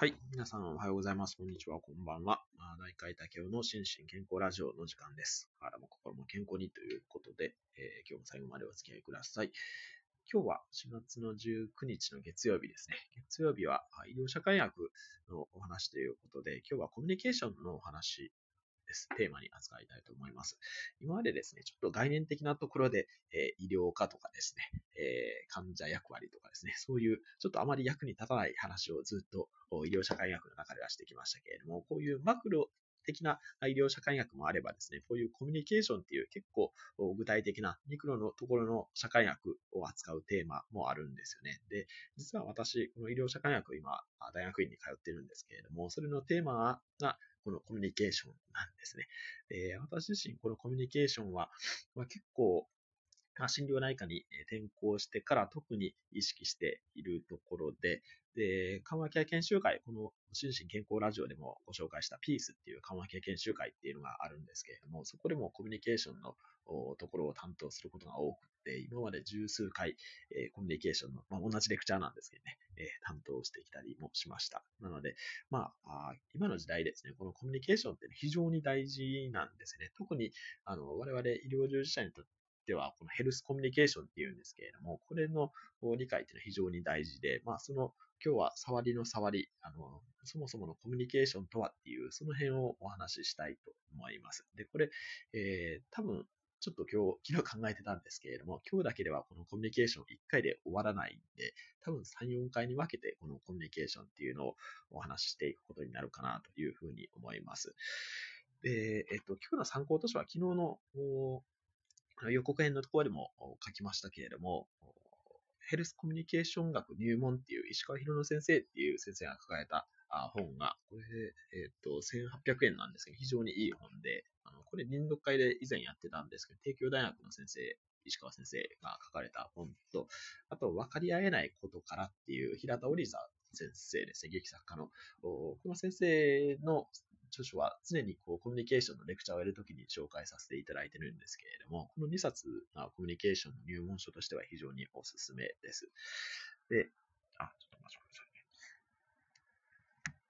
はい。皆さんおはようございます。こんにちは。こんばんは。大海竹雄の心身健康ラジオの時間です。体も心も健康にということで、えー、今日も最後までお付き合いください。今日は4月の19日の月曜日ですね。月曜日は医療社会学のお話ということで、今日はコミュニケーションのお話です。テーマに扱いたいと思います。今までですね、ちょっと概念的なところで、えー、医療科とかですね、えー、患者役割とかですね、そういうちょっとあまり役に立たない話をずっと医療社会学の中ではしてきましたけれども、こういうマクロ的な医療社会学もあればですね、こういうコミュニケーションっていう結構具体的なミクロのところの社会学を扱うテーマもあるんですよね。で、実は私、この医療社会学今、大学院に通ってるんですけれども、それのテーマがこのコミュニケーションなんですね。で私自身、このコミュニケーションは、まあ、結構、まあ、心療内科に転校してから特に意識しているところで、で、緩和ケア研修会、この心身健康ラジオでもご紹介したピースっていう緩和ケア研修会っていうのがあるんですけれども、そこでもコミュニケーションのところを担当することが多くて、今まで十数回、え、コミュニケーションの、まあ、同じレクチャーなんですけどね、え、担当してきたりもしました。なので、まあ、今の時代ですね、このコミュニケーションって非常に大事なんですね。特に、あの、我々医療従事者にとってでは、このヘルスコミュニケーションっていうんですけれども、これの理解っていうのは非常に大事で、まあ、その、今日は触りの触り、あの、そもそものコミュニケーションとはっていう、その辺をお話ししたいと思います。で、これ、えー、多分、ちょっと今日、昨日考えてたんですけれども、今日だけではこのコミュニケーション1回で終わらないんで、多分3、4回に分けてこのコミュニケーションっていうのをお話ししていくことになるかなというふうに思います。で、えっと、今日の参考図書は昨日の予告編のところでも書きましたけれども、ヘルスコミュニケーション学入門っていう石川博之先生っていう先生が書かれた本が、これ、えっ、と、1800円なんですけど、非常にいい本で、あのこれ、臨読会で以前やってたんですけど、帝京大学の先生、石川先生が書かれた本と、あと、分かり合えないことからっていう平田織さ先生ですね、劇作家の。この先生の著書は常にこうコミュニケーションのレクチャーをやるときに紹介させていただいてるんですけれども、この2冊がコミュニケーションの入門書としては非常におすすめです。で、あ、ちょっと待ってください。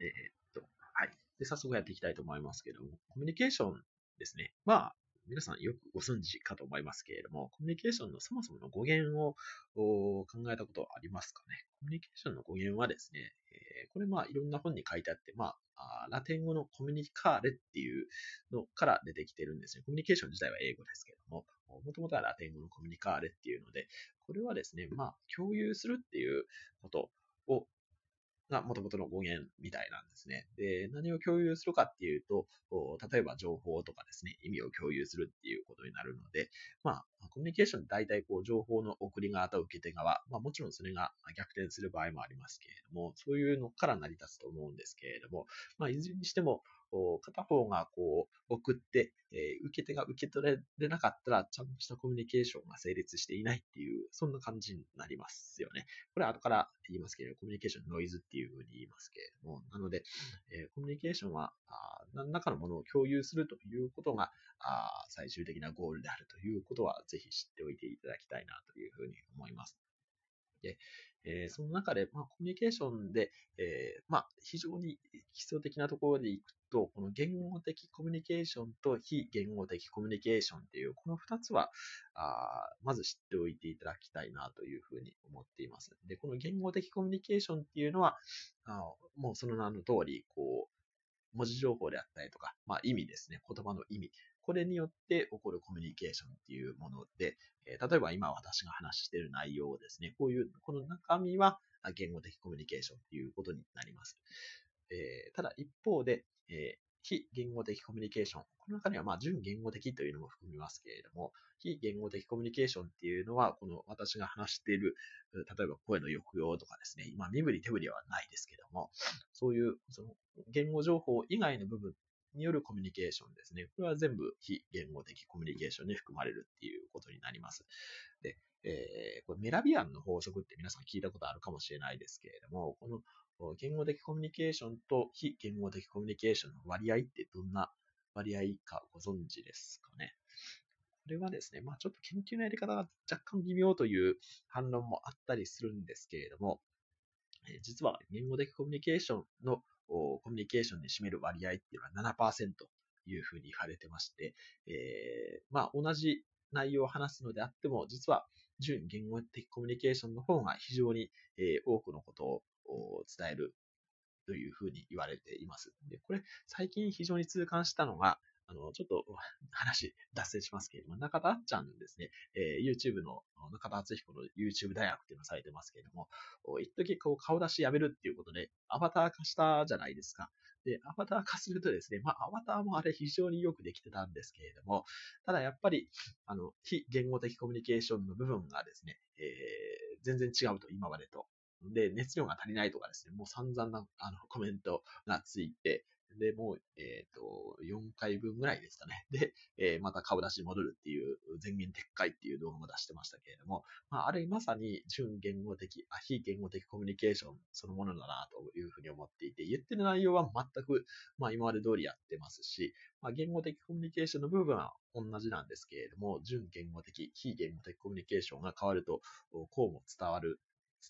えー、っと、はい。で、早速やっていきたいと思いますけれども、コミュニケーションですね。まあ、皆さんよくご存知かと思いますけれども、コミュニケーションのそもそもの語源を考えたことはありますかね？コミュニケーションの語源はですね、えー、これまあいろんな本に書いてあって、まあ、ラテン語のコミュニカーレっていうのから出てきてるんですね。コミュニケーション自体は英語ですけども、もともとはラテン語のコミュニカーレっていうので、これはですね、まあ、共有するっていうことをが元々の語源みたいなんですね。で、何を共有するかっていうと、例えば情報とかですね、意味を共有するっていうことになるので、まあ、コミュニケーション大体こう情報の送り側と受け手側、まあもちろんそれが逆転する場合もありますけれども、そういうのから成り立つと思うんですけれども、まあいずれにしても、片方がこう送って、えー、受け手が受け取れなかったら、ちゃんとしたコミュニケーションが成立していないっていう、そんな感じになりますよね。これは後から言いますけれど、コミュニケーションノイズっていうふうに言いますけれども、なので、えー、コミュニケーションは何らかのものを共有するということが最終的なゴールであるということは、ぜひ知っておいていただきたいなというふうに思います。で、えー、その中で、まあ、コミュニケーションで、えー、まあ、非常に基礎的なところでいくと、この言語的コミュニケーションと非言語的コミュニケーションっていう、この二つは、まず知っておいていただきたいなというふうに思っています。で、この言語的コミュニケーションっていうのは、あもうその名の通り、こう、文字情報であったりとか、まあ意味ですね、言葉の意味。これによって起こるコミュニケーションっていうもので、え例えば今私が話している内容をですね、こういう、この中身は言語的コミュニケーションっていうことになります。えー、ただ一方で、えー、非言語的コミュニケーション。この中には、まあ、純言語的というのも含みますけれども、非言語的コミュニケーションっていうのは、この私が話している、例えば声の抑揚とかですね、今、身振り手振りはないですけども、そういう、その、言語情報以外の部分によるコミュニケーションですね。これは全部非言語的コミュニケーションに含まれるっていうことになります。で、えー、これメラビアンの法則って皆さん聞いたことあるかもしれないですけれども、この言語的コミュニケーションと非言語的コミュニケーションの割合ってどんな割合かご存知ですかね。これはですね、まあちょっと研究のやり方が若干微妙という反論もあったりするんですけれども、実は言語的コミュニケーションのコミュニケーションに占める割合っていうのは7%というふうに言われてまして、えー、まあ同じ内容を話すのであっても、実は純言語的コミュニケーションの方が非常に、多くのことを伝えるというふうに言われています。で、これ最近非常に痛感したのが、あの、ちょっと話脱線しますけれども、中田あっちゃんですね、えー、YouTube の中田敦彦の YouTube 大学っていうのをされてますけれども、一時こう顔出しやめるっていうことで、アバター化したじゃないですか。で、アバター化するとですね、まあ、アバターもあれ非常によくできてたんですけれども、ただやっぱり、あの、非言語的コミュニケーションの部分がですね、えー、全然違うと、今までと。で、熱量が足りないとかですね、もう散々なあのコメントがついて、で、もう、えっ、ー、と、4回分ぐらいですかね。で、えー、また顔出しに戻るっていう、全言撤回っていう動画も出してましたけれども、まあ、あれまさに純言語的、あ非言語的コミュニケーションそのものだなというふうに思っていて、言ってる内容は全く、まあ、今まで通りやってますし、まあ、言語的コミュニケーションの部分は同じなんですけれども、純言語的、非言語的コミュニケーションが変わると、こうも伝わる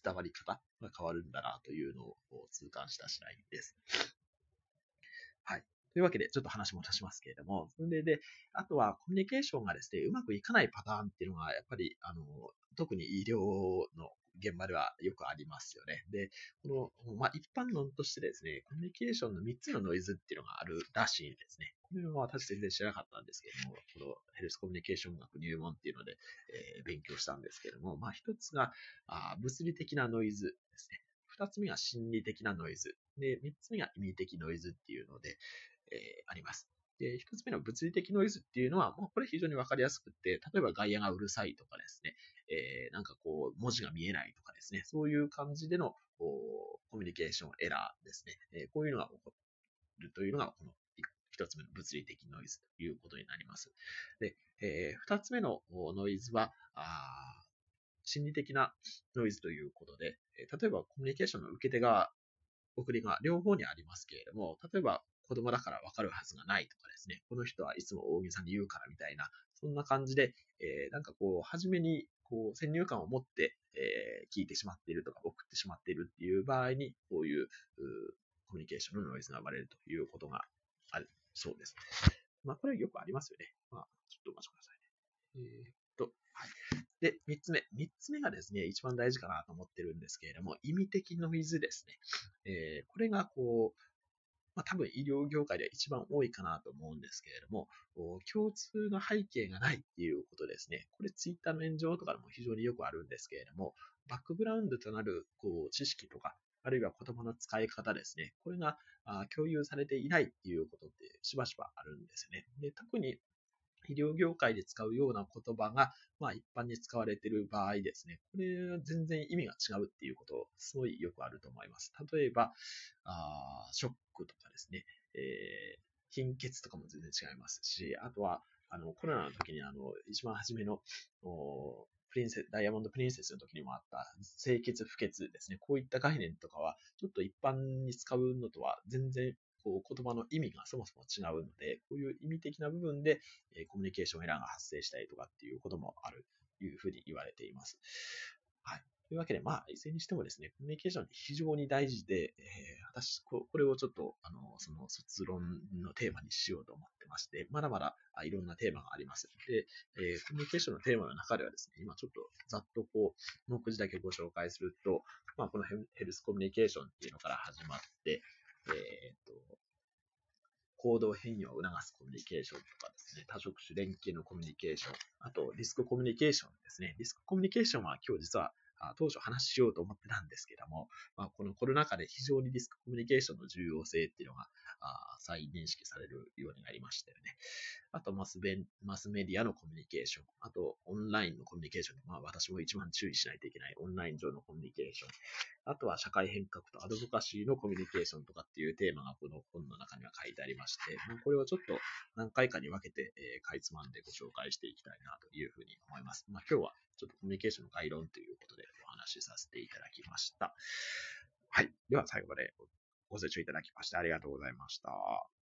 伝わり方が変わるんだなというのを痛感した次第です。はい。というわけで、ちょっと話戻しますけれども、それで、あとはコミュニケーションがですね、うまくいかないパターンっていうのが、やっぱり、あの、特に医療の現場ではよくありますよね。で、この、まあ、一般論としてですね、コミュニケーションの3つのノイズっていうのがあるらしいんですね。これは私全然知らなかったんですけども、このヘルスコミュニケーション学入門っていうので、えー、勉強したんですけども、まあ、一つがあ物理的なノイズですね。二つ目が心理的なノイズ。で、三つ目が意味的ノイズっていうので、えー、あります。で、一つ目の物理的ノイズっていうのは、もうこれ非常にわかりやすくて、例えば外野がうるさいとかですね、えー、なんかこう、文字が見えないとかですね、そういう感じでのコミュニケーションエラーですね、えー、こういうのが起こるというのが、この一つ目の物理的ノイズということになります。で、えー、二つ目のノイズは、あ心理的なノイズということで、例えばコミュニケーションの受け手側、送り側、両方にありますけれども、例えば子供だからわかるはずがないとかですね、この人はいつも大げさに言うからみたいな、そんな感じで、えー、なんかこう、初めにこう先入観を持って、えー、聞いてしまっているとか送ってしまっているっていう場合に、こういうコミュニケーションのノイズが生まれるということがあるそうです。まあ、これはよくありますよね。まあ、ちょっとお待ちくださいね。えー、っと、はい。で、三つ目。三つ目がですね、一番大事かなと思ってるんですけれども、意味的ノイズですね。えー、これがこう、まあ、多分医療業界では一番多いかなと思うんですけれども、共通の背景がないっていうことですね。これツイッターの炎上とかでも非常によくあるんですけれども、バックグラウンドとなるこう知識とか、あるいは言葉の使い方ですね。これが共有されていないっていうことってしばしばあるんですね。で特に医療業界で使うような言葉が、まあ一般に使われている場合ですね、これは全然意味が違うっていうこと、すごいよくあると思います。例えば、あショッとかですね、えー、貧血とかも全然違いますし、あとは、あの、コロナの時にあの、一番初めの、プリンセ、ダイヤモンドプリンセスの時にもあった清潔不潔ですね。こういった概念とかは、ちょっと一般に使うのとは全然こう言葉の意味がそもそも違うので、こういう意味的な部分で、えコミュニケーションエラーが発生したりとかっていうこともあるというふうに言われています。はい。というわけで、まあ、いずれにしてもですね、コミュニケーションって非常に大事で、えー、私こ、これをちょっと、あの、その卒論のテーマにしようと思ってまして、まだまだあいろんなテーマがあります。で、えー、コミュニケーションのテーマの中ではですね、今ちょっとざっとこう、目次だけご紹介すると、まあ、このヘルスコミュニケーションっていうのから始まって、えっ、と、行動変容を促すコミュニケーションとかですね、多職種連携のコミュニケーション、あとリスクコミュニケーションですね。リスクコミュニケーションは今日実は当初話しようと思ってたんですけども、まあ、このコロナ禍で非常にリスクコミュニケーションの重要性っていうのが再認識されるようになりましたよね。あとマスベ、マスメディアのコミュニケーション。あと、オンラインのコミュニケーション。まあ、私も一番注意しないといけないオンライン上のコミュニケーション。あとは、社会変革とアドボカシーのコミュニケーションとかっていうテーマがこの本の中には書いてありまして、まあ、これをちょっと何回かに分けて、えー、かいつまんでご紹介していきたいなというふうに思います。まあ、今日はちょっとコミュニケーションの概論ということでお話しさせていただきました。はい。では、最後までご清聴いただきましてありがとうございました。